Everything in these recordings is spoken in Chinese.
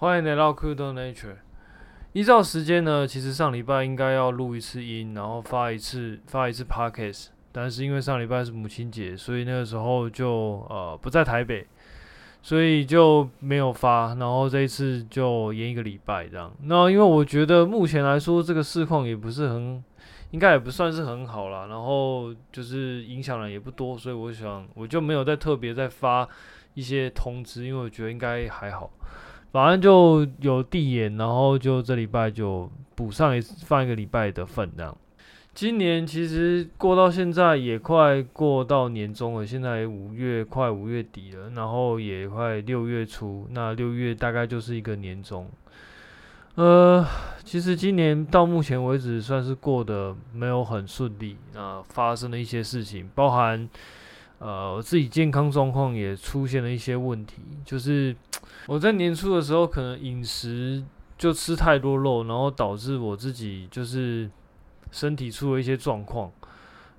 欢迎来到 Crypto Nature。依照时间呢，其实上礼拜应该要录一次音，然后发一次发一次 Podcast，但是因为上礼拜是母亲节，所以那个时候就呃不在台北，所以就没有发。然后这一次就延一个礼拜这样。那因为我觉得目前来说，这个市况也不是很，应该也不算是很好啦。然后就是影响人也不多，所以我想我就没有再特别再发一些通知，因为我觉得应该还好。反正就有递延，然后就这礼拜就补上一，放一个礼拜的份这样。今年其实过到现在也快过到年终了，现在五月快五月底了，然后也快六月初，那六月大概就是一个年终。呃，其实今年到目前为止算是过得没有很顺利，啊，发生了一些事情，包含。呃，我自己健康状况也出现了一些问题，就是 我在年初的时候可能饮食就吃太多肉，然后导致我自己就是身体出了一些状况。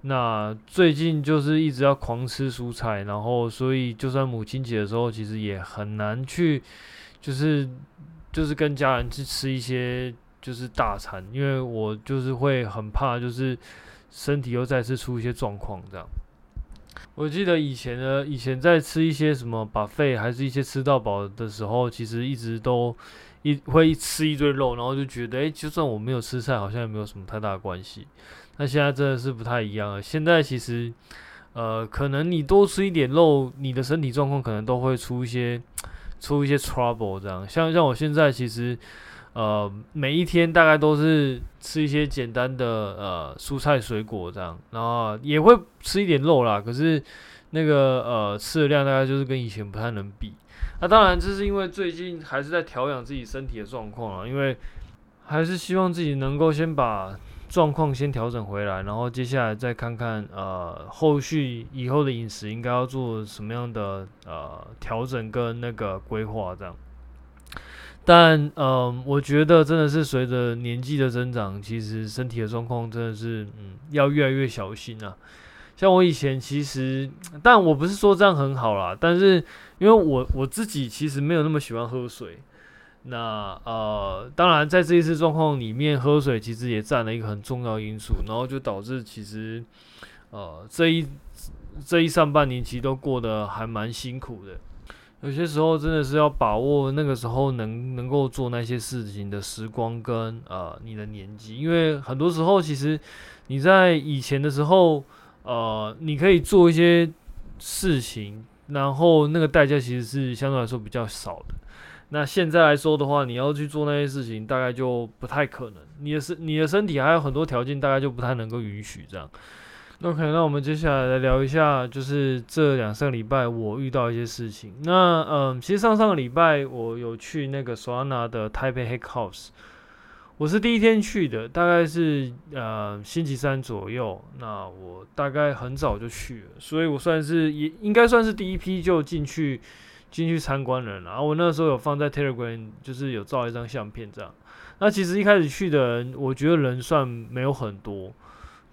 那最近就是一直要狂吃蔬菜，然后所以就算母亲节的时候，其实也很难去，就是就是跟家人去吃一些就是大餐，因为我就是会很怕，就是身体又再次出一些状况这样。我记得以前呢，以前在吃一些什么把肺还是一些吃到饱的时候，其实一直都一会吃一堆肉，然后就觉得，哎，就算我没有吃菜，好像也没有什么太大关系。那现在真的是不太一样了。现在其实，呃，可能你多吃一点肉，你的身体状况可能都会出一些出一些 trouble 这样。像像我现在其实。呃，每一天大概都是吃一些简单的呃蔬菜水果这样，然后也会吃一点肉啦。可是那个呃吃的量大概就是跟以前不太能比。那当然这是因为最近还是在调养自己身体的状况啊，因为还是希望自己能够先把状况先调整回来，然后接下来再看看呃后续以后的饮食应该要做什么样的呃调整跟那个规划这样。但嗯、我觉得真的是随着年纪的增长，其实身体的状况真的是嗯，要越来越小心啊。像我以前其实，但我不是说这样很好啦，但是因为我我自己其实没有那么喜欢喝水。那呃，当然在这一次状况里面，喝水其实也占了一个很重要因素，然后就导致其实呃这一这一上半年其实都过得还蛮辛苦的。有些时候真的是要把握那个时候能能够做那些事情的时光跟呃你的年纪，因为很多时候其实你在以前的时候，呃，你可以做一些事情，然后那个代价其实是相对来说比较少的。那现在来说的话，你要去做那些事情，大概就不太可能。你的身你的身体还有很多条件，大概就不太能够允许这样。OK，那我们接下来来聊一下，就是这两三个礼拜我遇到一些事情。那嗯，其实上上个礼拜我有去那个 Solana 的 Taipei Hack House，我是第一天去的，大概是呃星期三左右。那我大概很早就去了，所以我算是也应该算是第一批就进去进去参观人了。然后我那时候有放在 Telegram，就是有照一张相片这样。那其实一开始去的人，我觉得人算没有很多。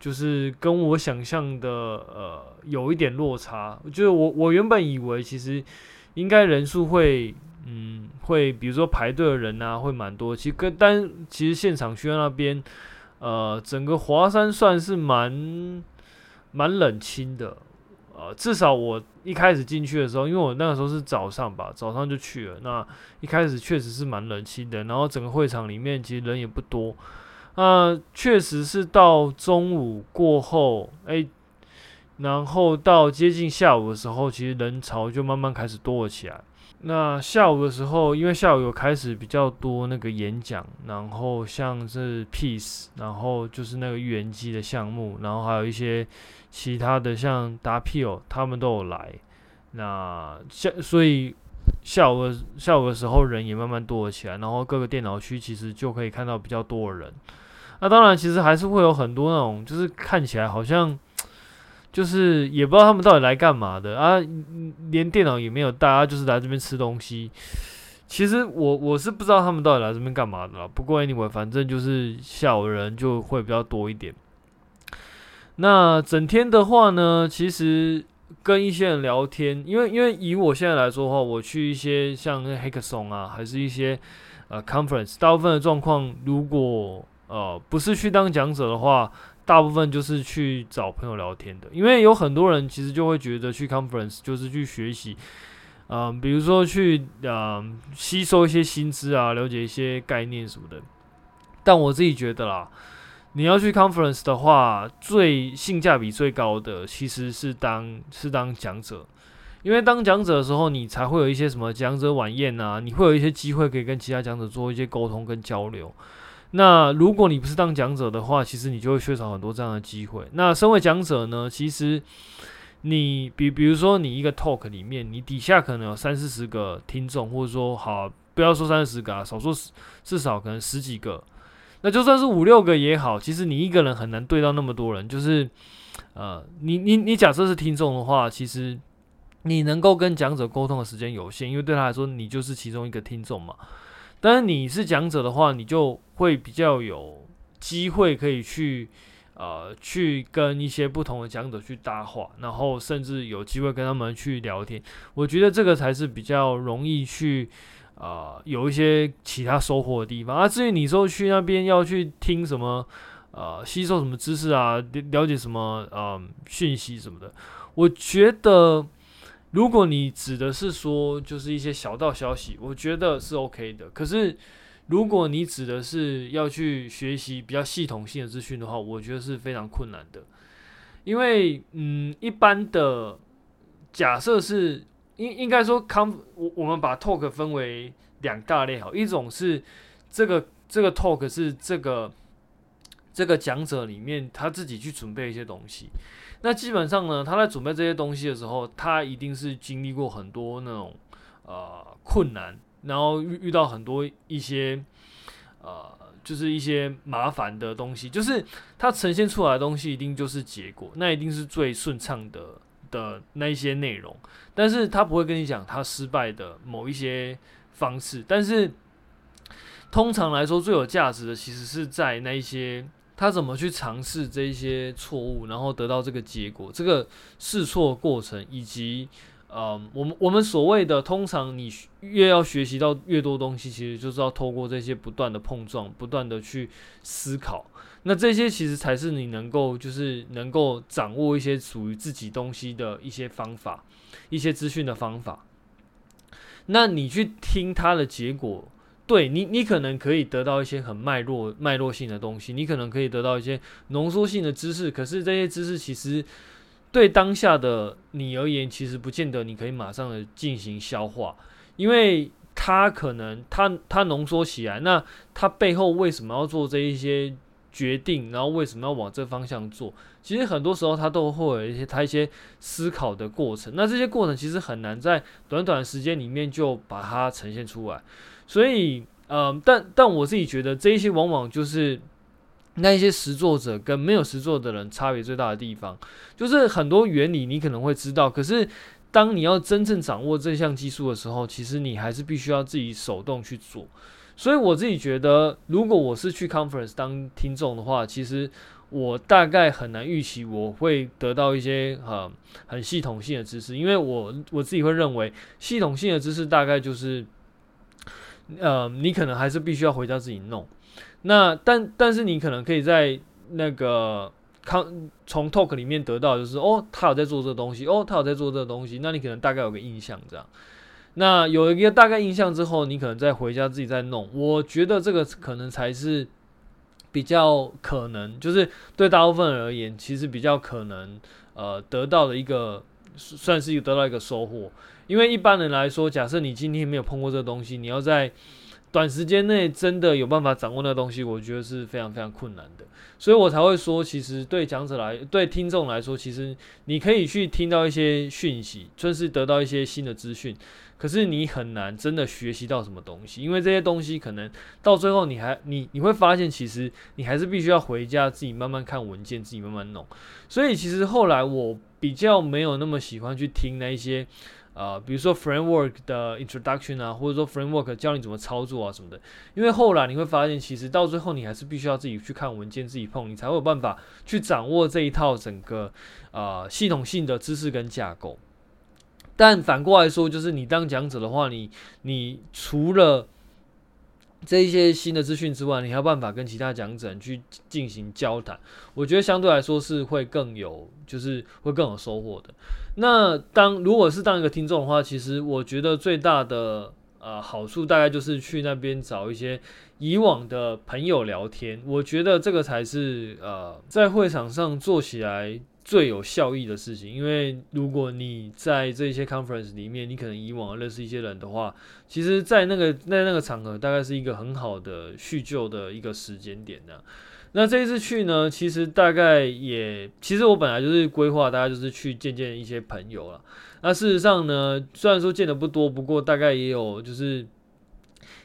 就是跟我想象的呃有一点落差，就是我我原本以为其实应该人数会嗯会比如说排队的人啊会蛮多，其实跟但其实现场去那边呃整个华山算是蛮蛮冷清的，呃至少我一开始进去的时候，因为我那个时候是早上吧，早上就去了，那一开始确实是蛮冷清的，然后整个会场里面其实人也不多。那确实是到中午过后，哎、然后到接近下午的时候，其实人潮就慢慢开始多了起来。那下午的时候，因为下午有开始比较多那个演讲，然后像是 Peace，然后就是那个预言机的项目，然后还有一些其他的像 Dapio，他们都有来。那下所以下午的下午的时候人也慢慢多了起来，然后各个电脑区其实就可以看到比较多的人。那当然，其实还是会有很多那种，就是看起来好像，就是也不知道他们到底来干嘛的啊，连电脑也没有带，大家就是来这边吃东西。其实我我是不知道他们到底来这边干嘛的啦。不过 anyway，反正就是下午人就会比较多一点。那整天的话呢，其实跟一些人聊天，因为因为以我现在来说的话，我去一些像那 Hackathon 啊，还是一些呃 Conference，大部分的状况，如果呃不是去当讲者的话，大部分就是去找朋友聊天的。因为有很多人其实就会觉得去 Conference 就是去学习，嗯、比如说去嗯、吸收一些新知啊，了解一些概念什么的。但我自己觉得啦。你要去 conference 的话，最性价比最高的其实是当是当讲者，因为当讲者的时候，你才会有一些什么讲者晚宴啊，你会有一些机会可以跟其他讲者做一些沟通跟交流。那如果你不是当讲者的话，其实你就会缺少很多这样的机会。那身为讲者呢，其实你比比如说你一个 talk 里面，你底下可能有三四十个听众，或者说好不要说三四十个啊，少说至少可能十几个。那就算是五六个也好，其实你一个人很难对到那么多人。就是，呃，你你你假设是听众的话，其实你能够跟讲者沟通的时间有限，因为对他来说，你就是其中一个听众嘛。但是你是讲者的话，你就会比较有机会可以去，呃，去跟一些不同的讲者去搭话，然后甚至有机会跟他们去聊天。我觉得这个才是比较容易去。呃，有一些其他收获的地方啊。至于你说去那边要去听什么，呃，吸收什么知识啊，了解什么呃讯息什么的，我觉得如果你指的是说就是一些小道消息，我觉得是 OK 的。可是如果你指的是要去学习比较系统性的资讯的话，我觉得是非常困难的。因为嗯，一般的假设是。应应该说，conf 我我们把 talk 分为两大类好，一种是这个这个 talk 是这个这个讲者里面他自己去准备一些东西，那基本上呢，他在准备这些东西的时候，他一定是经历过很多那种呃困难，然后遇遇到很多一些呃就是一些麻烦的东西，就是他呈现出来的东西一定就是结果，那一定是最顺畅的。的那一些内容，但是他不会跟你讲他失败的某一些方式，但是通常来说最有价值的其实是在那一些他怎么去尝试这一些错误，然后得到这个结果，这个试错过程以及。呃，我们我们所谓的通常，你越要学习到越多东西，其实就是要透过这些不断的碰撞，不断的去思考。那这些其实才是你能够就是能够掌握一些属于自己东西的一些方法，一些资讯的方法。那你去听它的结果，对你，你可能可以得到一些很脉络脉络性的东西，你可能可以得到一些浓缩性的知识。可是这些知识其实。对当下的你而言，其实不见得你可以马上的进行消化，因为它可能它它浓缩起来，那它背后为什么要做这一些决定，然后为什么要往这方向做？其实很多时候它都会有一些它一些思考的过程，那这些过程其实很难在短短时间里面就把它呈现出来，所以，嗯、但但我自己觉得这一些往往就是。那一些实作者跟没有实作的人差别最大的地方，就是很多原理你可能会知道，可是当你要真正掌握这项技术的时候，其实你还是必须要自己手动去做。所以我自己觉得，如果我是去 conference 当听众的话，其实我大概很难预期我会得到一些很很系统性的知识，因为我我自己会认为系统性的知识大概就是，呃，你可能还是必须要回家自己弄。那但但是你可能可以在那个康从 talk 里面得到，就是哦，他有在做这个东西，哦，他有在做这个东西，那你可能大概有个印象这样。那有一个大概印象之后，你可能再回家自己再弄。我觉得这个可能才是比较可能，就是对大部分人而言，其实比较可能呃得到的一个算是有得到一个收获。因为一般人来说，假设你今天没有碰过这个东西，你要在短时间内真的有办法掌握那个东西，我觉得是非常非常困难的，所以我才会说，其实对讲者来，对听众来说，其实你可以去听到一些讯息，就是得到一些新的资讯，可是你很难真的学习到什么东西，因为这些东西可能到最后你还你你会发现，其实你还是必须要回家自己慢慢看文件，自己慢慢弄。所以其实后来我比较没有那么喜欢去听那一些。呃，比如说 framework 的 introduction 啊，或者说 framework 教你怎么操作啊什么的。因为后来你会发现，其实到最后你还是必须要自己去看文件，自己碰，你才会有办法去掌握这一套整个呃系统性的知识跟架构。但反过来说，就是你当讲者的话，你你除了这一些新的资讯之外，你还有办法跟其他讲者去进行交谈。我觉得相对来说是会更有，就是会更有收获的。那当如果是当一个听众的话，其实我觉得最大的呃好处大概就是去那边找一些以往的朋友聊天。我觉得这个才是呃在会场上做起来。最有效益的事情，因为如果你在这些 conference 里面，你可能以往认识一些人的话，其实，在那个在那个场合，大概是一个很好的叙旧的一个时间点呢。那这一次去呢，其实大概也，其实我本来就是规划，大家就是去见见一些朋友了。那事实上呢，虽然说见的不多，不过大概也有就是。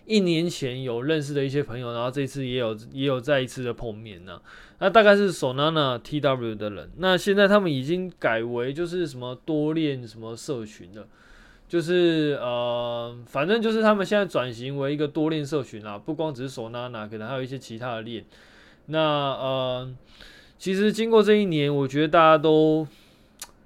一年前有认识的一些朋友，然后这次也有也有再一次的碰面呢。那大概是 Solana TW 的人，那现在他们已经改为就是什么多链什么社群了，就是呃，反正就是他们现在转型为一个多链社群啦，不光只是 Solana，可能还有一些其他的链。那呃，其实经过这一年，我觉得大家都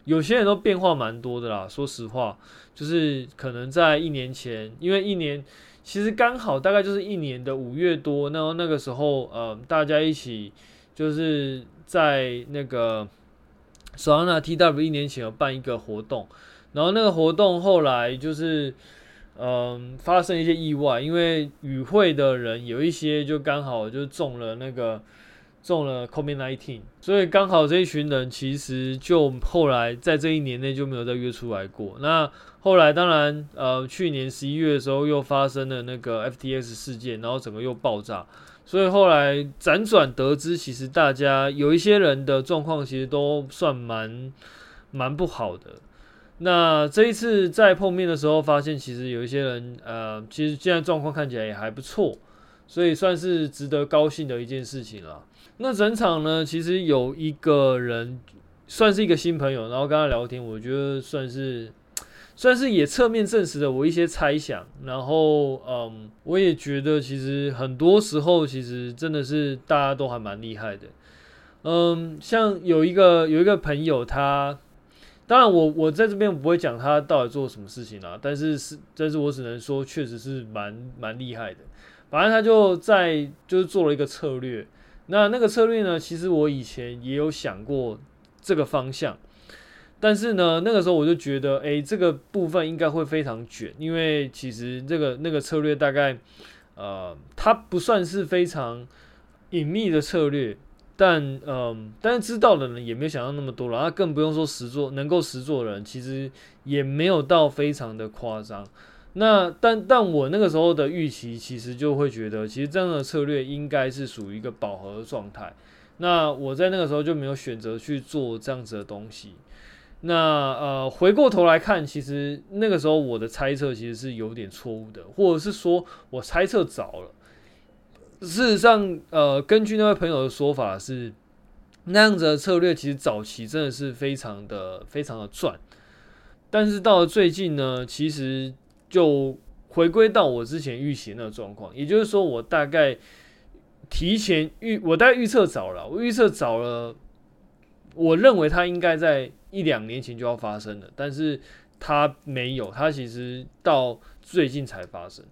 有些人都变化蛮多的啦。说实话，就是可能在一年前，因为一年。其实刚好大概就是一年的五月多，然后那个时候，呃，大家一起就是在那个 Solana TW 一年前有办一个活动，然后那个活动后来就是，嗯、发生一些意外，因为与会的人有一些就刚好就中了那个中了 COVID-19，所以刚好这一群人其实就后来在这一年内就没有再约出来过。那后来当然，呃，去年十一月的时候又发生了那个 FTX 事件，然后整个又爆炸，所以后来辗转得知，其实大家有一些人的状况其实都算蛮蛮不好的。那这一次在碰面的时候，发现其实有一些人，呃，其实现在状况看起来也还不错，所以算是值得高兴的一件事情了。那整场呢，其实有一个人算是一个新朋友，然后跟他聊天，我觉得算是。算是也侧面证实了我一些猜想，然后嗯，我也觉得其实很多时候其实真的是大家都还蛮厉害的，嗯，像有一个有一个朋友他，当然我我在这边不会讲他到底做什么事情啦，但是是，但是我只能说确实是蛮蛮厉害的，反正他就在就是做了一个策略，那那个策略呢，其实我以前也有想过这个方向。但是呢，那个时候我就觉得，哎，这个部分应该会非常卷，因为其实这个那个策略大概，呃，它不算是非常隐秘的策略，但嗯、但是知道的人也没有想到那么多了，那更不用说实做能够实做的人，其实也没有到非常的夸张。那但但我那个时候的预期，其实就会觉得，其实这样的策略应该是属于一个饱和状态。那我在那个时候就没有选择去做这样子的东西。那呃，回过头来看，其实那个时候我的猜测其实是有点错误的，或者是说我猜测早了。事实上，呃，根据那位朋友的说法是，那样子的策略其实早期真的是非常的非常的赚，但是到了最近呢，其实就回归到我之前预期那个状况，也就是说，我大概提前预，我大概预测早了，我预测早了，我认为它应该在。一两年前就要发生了，但是它没有，它其实到最近才发生，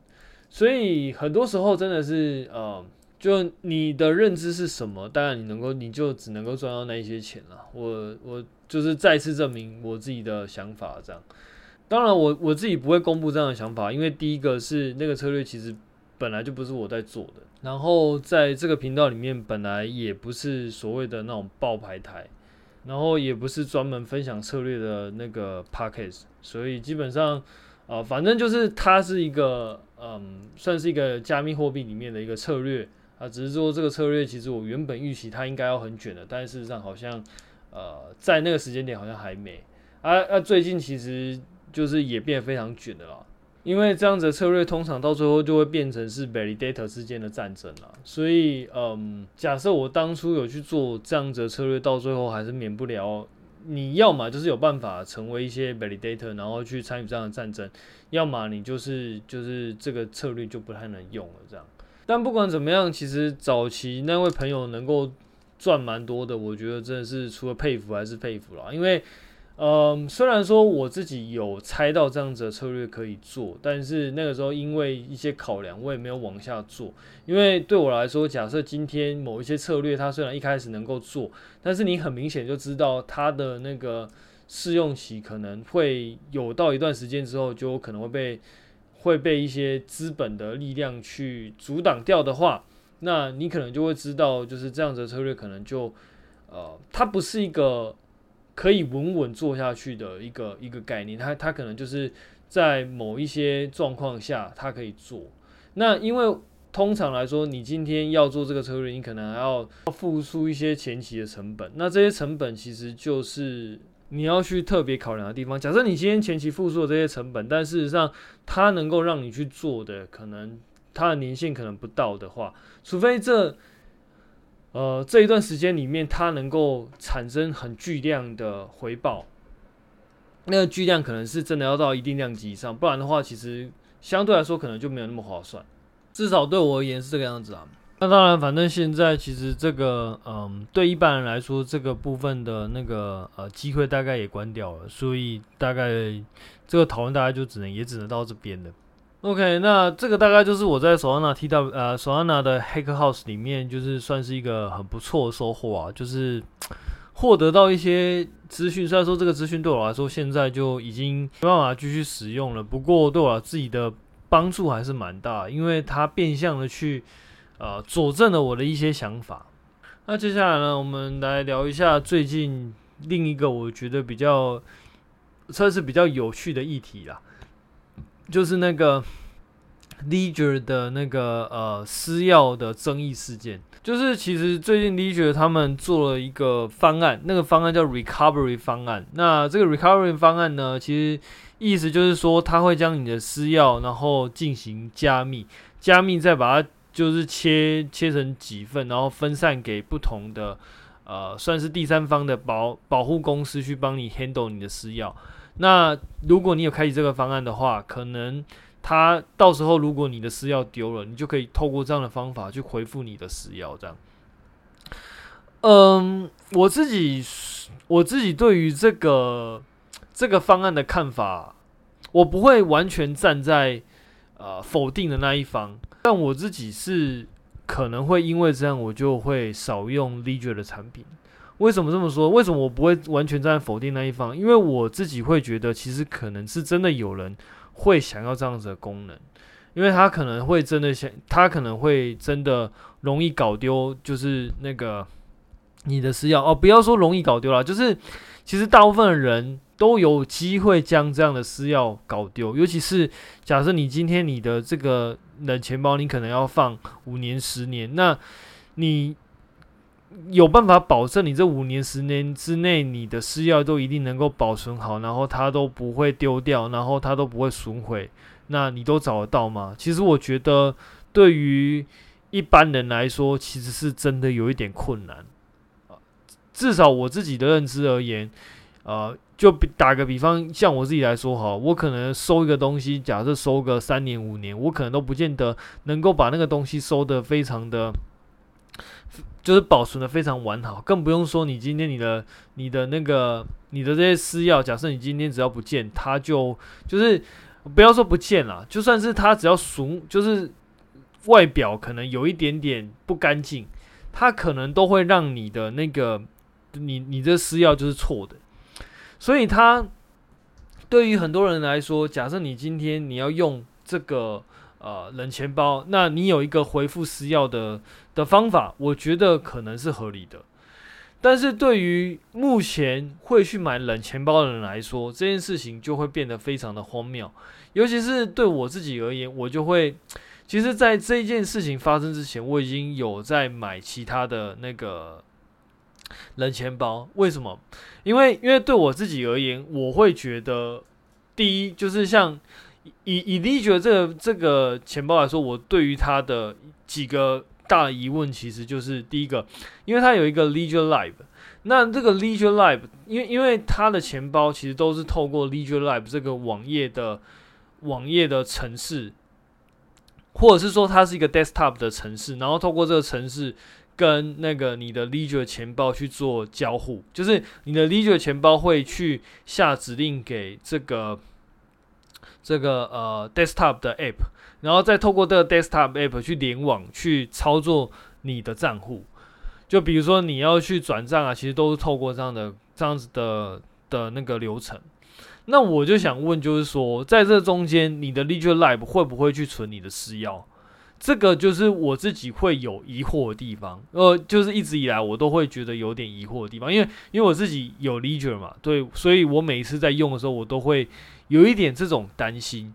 所以很多时候真的是，呃，就你的认知是什么，当然你能够，你就只能够赚到那一些钱了。我我就是再次证明我自己的想法，这样。当然我我自己不会公布这样的想法，因为第一个是那个策略其实本来就不是我在做的，然后在这个频道里面本来也不是所谓的那种爆牌台。然后也不是专门分享策略的那个 podcast，所以基本上，啊、呃，反正就是它是一个，嗯，算是一个加密货币里面的一个策略啊，只是说这个策略其实我原本预期它应该要很卷的，但是事实上好像，呃，在那个时间点好像还没，啊啊，最近其实就是也变得非常卷的啦。因为这样子的策略通常到最后就会变成是 validator 之间的战争了，所以嗯，假设我当初有去做这样子的策略，到最后还是免不了你要么就是有办法成为一些 validator，然后去参与这样的战争，要么你就是就是这个策略就不太能用了这样。但不管怎么样，其实早期那位朋友能够赚蛮多的，我觉得真的是除了佩服还是佩服啦，因为。嗯，虽然说我自己有猜到这样子的策略可以做，但是那个时候因为一些考量，我也没有往下做。因为对我来说，假设今天某一些策略，它虽然一开始能够做，但是你很明显就知道它的那个试用期可能会有到一段时间之后，就可能会被会被一些资本的力量去阻挡掉的话，那你可能就会知道，就是这样子的策略可能就呃，它不是一个。可以稳稳做下去的一个一个概念，它它可能就是在某一些状况下它可以做。那因为通常来说，你今天要做这个策略，你可能还要付出一些前期的成本。那这些成本其实就是你要去特别考量的地方。假设你今天前期付出的这些成本，但事实上它能够让你去做的，可能它的年限可能不到的话，除非这。呃，这一段时间里面，它能够产生很巨量的回报，那个巨量可能是真的要到一定量级以上，不然的话，其实相对来说可能就没有那么划算。至少对我而言是这个样子啊。那当然，反正现在其实这个，嗯，对一般人来说，这个部分的那个呃机会大概也关掉了，所以大概这个讨论大概就只能也只能到这边了。OK，那这个大概就是我在 Solana TW 呃 Solana 的 Hack House 里面，就是算是一个很不错的收获啊，就是获得到一些资讯。虽然说这个资讯对我来说现在就已经没办法继续使用了，不过对我自己的帮助还是蛮大，因为它变相的去呃佐证了我的一些想法。那接下来呢，我们来聊一下最近另一个我觉得比较算是比较有趣的议题啦。就是那个 Ledger 的那个呃私钥的争议事件，就是其实最近 Ledger 他们做了一个方案，那个方案叫 Recovery 方案。那这个 Recovery 方案呢，其实意思就是说，他会将你的私钥然后进行加密，加密再把它就是切切成几份，然后分散给不同的呃算是第三方的保保护公司去帮你 handle 你的私钥。那如果你有开启这个方案的话，可能他到时候如果你的私钥丢了，你就可以透过这样的方法去回复你的私钥。这样，嗯，我自己我自己对于这个这个方案的看法，我不会完全站在呃否定的那一方，但我自己是可能会因为这样，我就会少用 Ledger 的产品。为什么这么说？为什么我不会完全站在否定那一方？因为我自己会觉得，其实可能是真的有人会想要这样子的功能，因为他可能会真的想，他可能会真的容易搞丢，就是那个你的私钥哦。不要说容易搞丢了，就是其实大部分的人都有机会将这样的私钥搞丢，尤其是假设你今天你的这个冷钱包，你可能要放五年、十年，那你。有办法保证你这五年、十年之内，你的私钥都一定能够保存好，然后它都不会丢掉，然后它都不会损毁，那你都找得到吗？其实我觉得，对于一般人来说，其实是真的有一点困难。至少我自己的认知而言，呃，就打个比方，像我自己来说哈，我可能收一个东西，假设收个三年、五年，我可能都不见得能够把那个东西收得非常的。就是保存的非常完好，更不用说你今天你的你的那个你的这些私钥，假设你今天只要不见，它就就是不要说不见了，就算是它只要熟，就是外表可能有一点点不干净，它可能都会让你的那个你你这私钥就是错的，所以它对于很多人来说，假设你今天你要用这个。呃，冷钱包，那你有一个回复私钥的的方法，我觉得可能是合理的。但是对于目前会去买冷钱包的人来说，这件事情就会变得非常的荒谬。尤其是对我自己而言，我就会，其实，在这件事情发生之前，我已经有在买其他的那个冷钱包。为什么？因为，因为对我自己而言，我会觉得，第一就是像。以以 Ledger 这个这个钱包来说，我对于它的几个大的疑问其实就是第一个，因为它有一个 Ledger Live，那这个 Ledger Live，因为因为它的钱包其实都是透过 Ledger Live 这个网页的网页的城市，或者是说它是一个 desktop 的城市，然后透过这个城市跟那个你的 Ledger 钱包去做交互，就是你的 Ledger 钱包会去下指令给这个这个呃 desktop 的 app。然后再透过这个 desktop app 去联网去操作你的账户，就比如说你要去转账啊，其实都是透过这样的这样子的的那个流程。那我就想问，就是说在这中间，你的 Ledger Live 会不会去存你的私钥？这个就是我自己会有疑惑的地方。呃，就是一直以来我都会觉得有点疑惑的地方，因为因为我自己有 Ledger 嘛，对，所以我每一次在用的时候，我都会有一点这种担心。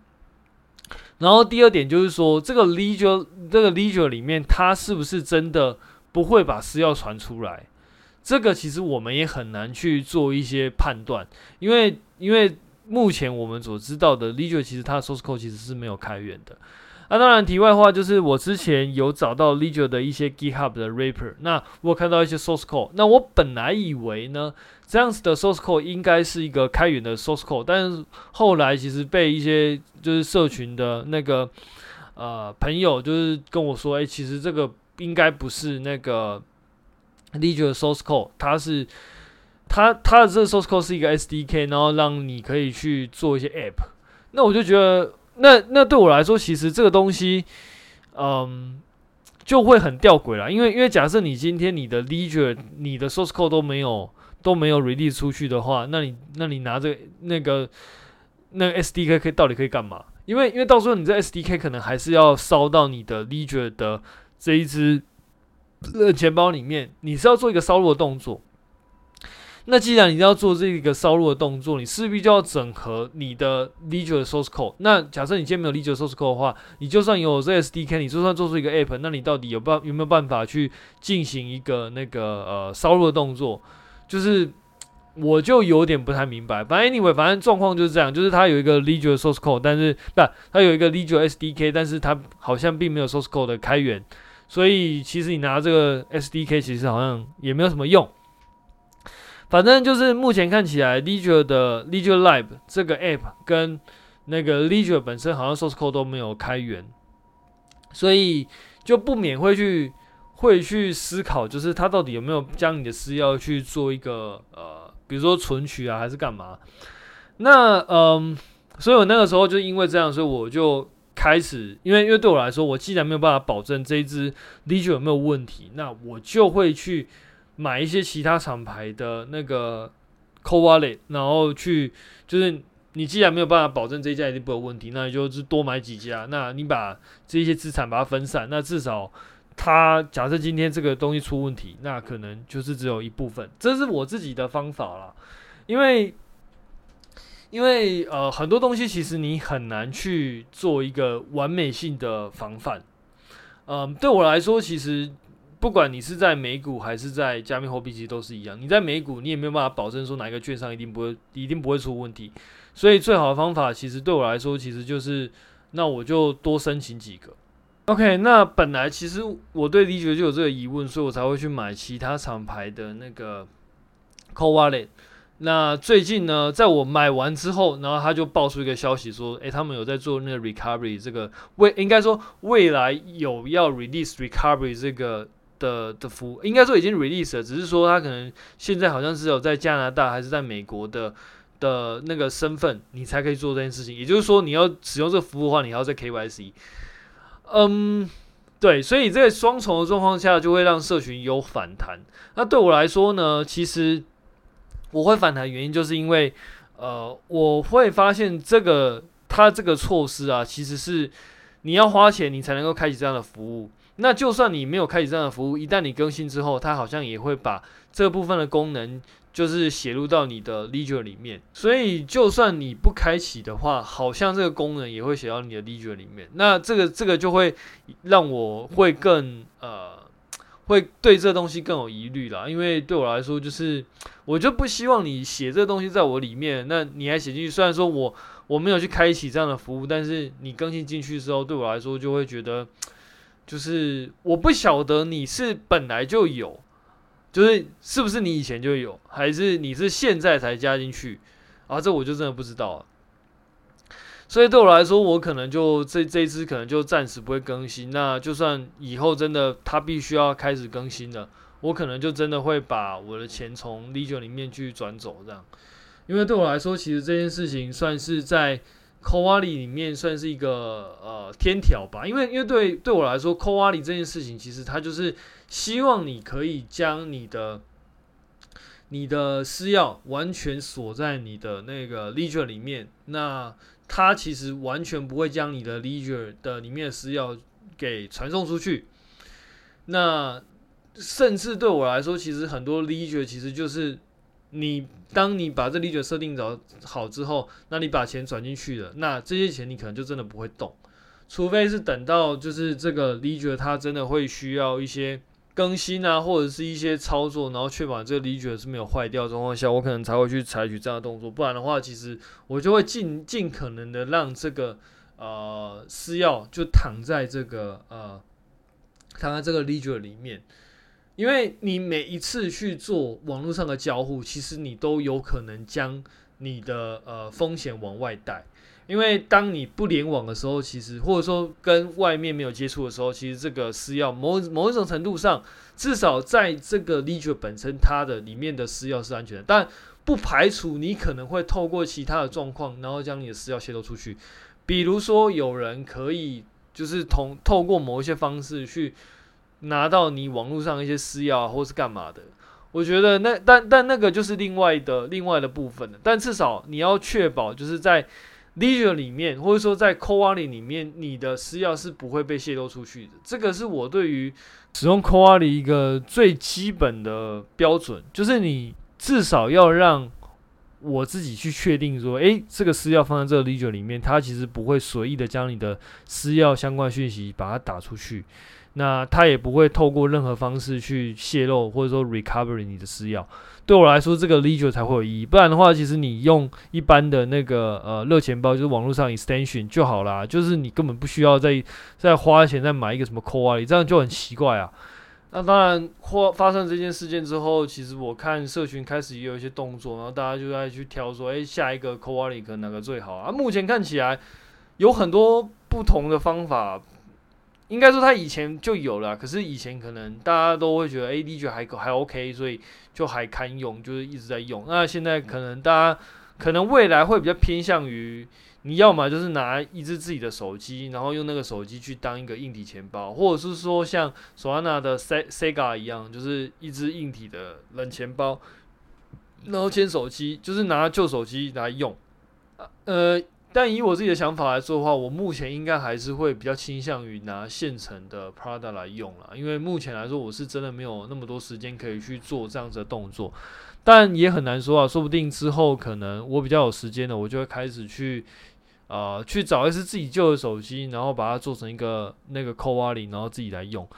然后第二点就是说，这个 Ledger 这个 Ledger 里面，它是不是真的不会把私钥传出来？这个其实我们也很难去做一些判断，因为因为目前我们所知道的 Ledger 其实它的 source code 其实是没有开源的。那、当然，题外话就是我之前有找到 Ledger 的一些 GitHub 的 repo，那我看到一些 source code，那我本来以为呢。这样子的 source code 应该是一个开源的 source code，但是后来其实被一些就是社群的那个呃朋友就是跟我说，哎、其实这个应该不是那个 Ledger source code，它是它它的这个 source code 是一个 SDK，然后让你可以去做一些 app。那我就觉得，那那对我来说，其实这个东西，嗯，就会很吊诡了，因为因为假设你今天你的 Ledger 你的 source code 都没有。都没有 release 出去的话，那你那你拿着那个那个 SDK 可以到底可以干嘛？因为因为到时候你这 SDK 可能还是要烧到你的 Ledger 的这一支呃钱包里面，你是要做一个烧入的动作。那既然你要做这个烧录的动作，你势必就要整合你的 Ledger 的 source code。那假设你今天没有 Ledger source code 的话，你就算有这 SDK，你就算做出一个 app，那你到底有办有没有办法去进行一个那个呃烧录的动作？就是，我就有点不太明白。反正 anyway，反正状况就是这样，就是它有一个 Ledger source code，但是不，它有一个 Ledger SDK，但是它好像并没有 source code 的开源，所以其实你拿这个 SDK，其实好像也没有什么用。反正就是目前看起来，Ledger 的 Ledger Live 这个 app 跟那个 Ledger 本身好像 source code 都没有开源，所以就不免会去。会去思考，就是它到底有没有将你的私钥去做一个呃，比如说存取啊，还是干嘛？那嗯，所以我那个时候就因为这样，所以我就开始，因为因为对我来说，我既然没有办法保证这一支 Ledger 有没有问题，那我就会去买一些其他厂牌的那个 c o wallet，然后去就是你既然没有办法保证这一家一定不会有问题，那你就是多买几家，那你把这些资产把它分散，那至少。他假设今天这个东西出问题，那可能就是只有一部分，这是我自己的方法啦。因为，因为呃很多东西其实你很难去做一个完美性的防范。嗯、对我来说，其实不管你是在美股还是在加密货币，其实都是一样。你在美股，你也没有办法保证说哪一个券商一定不会一定不会出问题。所以最好的方法，其实对我来说，其实就是那我就多申请几个。OK，那本来其实我对 Ledger 就有这个疑问，所以我才会去买其他厂牌的那个 Cold Wallet。那最近呢，在我买完之后，然后他就爆出一个消息说，诶，他们有在做那个 Recovery 这个未，应该说未来有要 Release Recovery 这个的的服务，应该说已经 Release 了，只是说他可能现在好像是有在加拿大还是在美国的的那个身份，你才可以做这件事情。也就是说，你要使用这个服务的话，你还要在 KYC。嗯，对，所以这个双重的状况下，就会让社群有反弹。那对我来说呢，其实我会反弹原因，就是因为呃，我会发现这个它这个措施啊，其实是你要花钱，你才能够开启这样的服务。那就算你没有开启这样的服务，一旦你更新之后，它好像也会把这部分的功能。就是写入到你的 Ledger 里面，所以就算你不开启的话，好像这个功能也会写到你的 Ledger 里面。那这个这个就会让我会更呃，会对这东西更有疑虑啦。因为对我来说，就是我就不希望你写这东西在我里面，那你还写进去。虽然说我我没有去开启这样的服务，但是你更新进去之后，对我来说就会觉得。就是我不晓得你是本来就有，就是是不是你以前就有，还是你是现在才加进去啊？这我就真的不知道了。所以对我来说，我可能就这这一支可能就暂时不会更新。那就算以后真的它必须要开始更新了，我可能就真的会把我的钱从 l e g i o 里面去转走，这样。因为对我来说，其实这件事情算是在 Coin 里面算是一个呃天条吧。因为因为对对我来说，Coin 这件事情其实它就是希望你可以将你的你的私钥完全锁在你的那个 Ledger 里面。那它其实完全不会将你的 Ledger 的里面的私钥给传送出去。那甚至对我来说，其实很多 Ledger 其实就是你，当你把这理解设定好好之后，那你把钱转进去了，那这些钱你可能就真的不会动，除非是等到就是这个理解它真的会需要一些。更新啊，或者是一些操作，然后确保这个理解是没有坏掉的状况下，我可能才会去采取这样的动作。不然的话，其实我就会尽尽可能的让这个呃私钥就躺在这个呃躺在这个理解里面，因为你每一次去做网络上的交互，其实你都有可能将你的呃风险往外带。因为当你不联网的时候，其实或者说跟外面没有接触的时候，其实这个私钥某某一种程度上，至少在这个 l e g e r 本身它的里面的私钥是安全的，但不排除你可能会透过其他的状况，然后将你的私钥泄露出去。比如说有人可以就是同透过某一些方式去拿到你网络上一些私钥或是干嘛的，我觉得那但但那个就是另外的另外的部分了。但至少你要确保就是在 Ledger 里面，或者说在 Cold Wallet 里面，你的私钥是不会被泄露出去的。这个是我对于使用 Cold Wallet 一个最基本的标准，就是你至少要让我自己去确定说，诶，这个私钥放在这个 Ledger 里面，它其实不会随意的将你的私钥相关讯息把它打出去。那他也不会透过任何方式去泄露，或者说 recovery 你的私钥。对我来说，这个 Ledger 才会有意义。不然的话，其实你用一般的那个呃热钱包，就是网络上 extension 就好啦。就是你根本不需要再再花钱再买一个什么 Cold Wallet，这样就很奇怪啊。那当然，或发生这件事件之后，其实我看社群开始也有一些动作，然后大家就在去挑说，哎，下一个 Cold Wallet 可能哪个最好啊？目前看起来有很多不同的方法。应该说他以前就有了，可是以前可能大家都会觉得，哎，Ledger 还还 OK，所以就还堪用，就是一直在用。那现在可能大家可能未来会比较偏向于，你要么就是拿一只自己的手机，然后用那个手机去当一个硬体钱包，或者是说像索安娜的 Sega 一样，就是一只硬体的冷钱包，然后牵手机，就是拿旧手机来用，呃。但以我自己的想法来说的话，我目前应该还是会比较倾向于拿现成的 Prada 来用了，因为目前来说我是真的没有那么多时间可以去做这样子的动作，但也很难说啊，说不定之后可能我比较有时间了，我就会开始去呃去找一次自己旧的手机，然后把它做成一个那个扣挖零然后自己来用。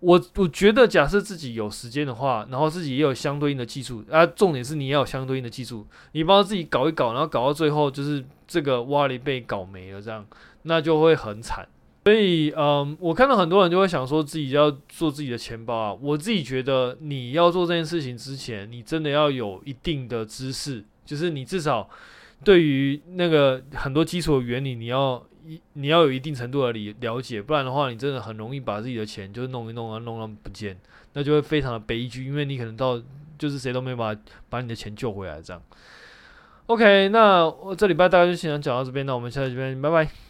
我我觉得，假设自己有时间的话，然后自己也有相对应的技术啊，重点是你也要有相对应的技术，你帮自己搞一搞，然后搞到最后就是这个 Wallet 被搞没了，这样那就会很惨。所以，嗯，我看到很多人就会想说自己要做自己的钱包啊。我自己觉得，你要做这件事情之前，你真的要有一定的知识，就是你至少对于那个很多基础的原理，你要。你要有一定程度的理了解，不然的话，你真的很容易把自己的钱就是弄一弄啊，弄到不见，那就会非常的悲剧，因为你可能到就是谁都没把把你的钱救回来这样。OK，那我这礼拜大概就先讲到这边，那我们下期见，拜拜。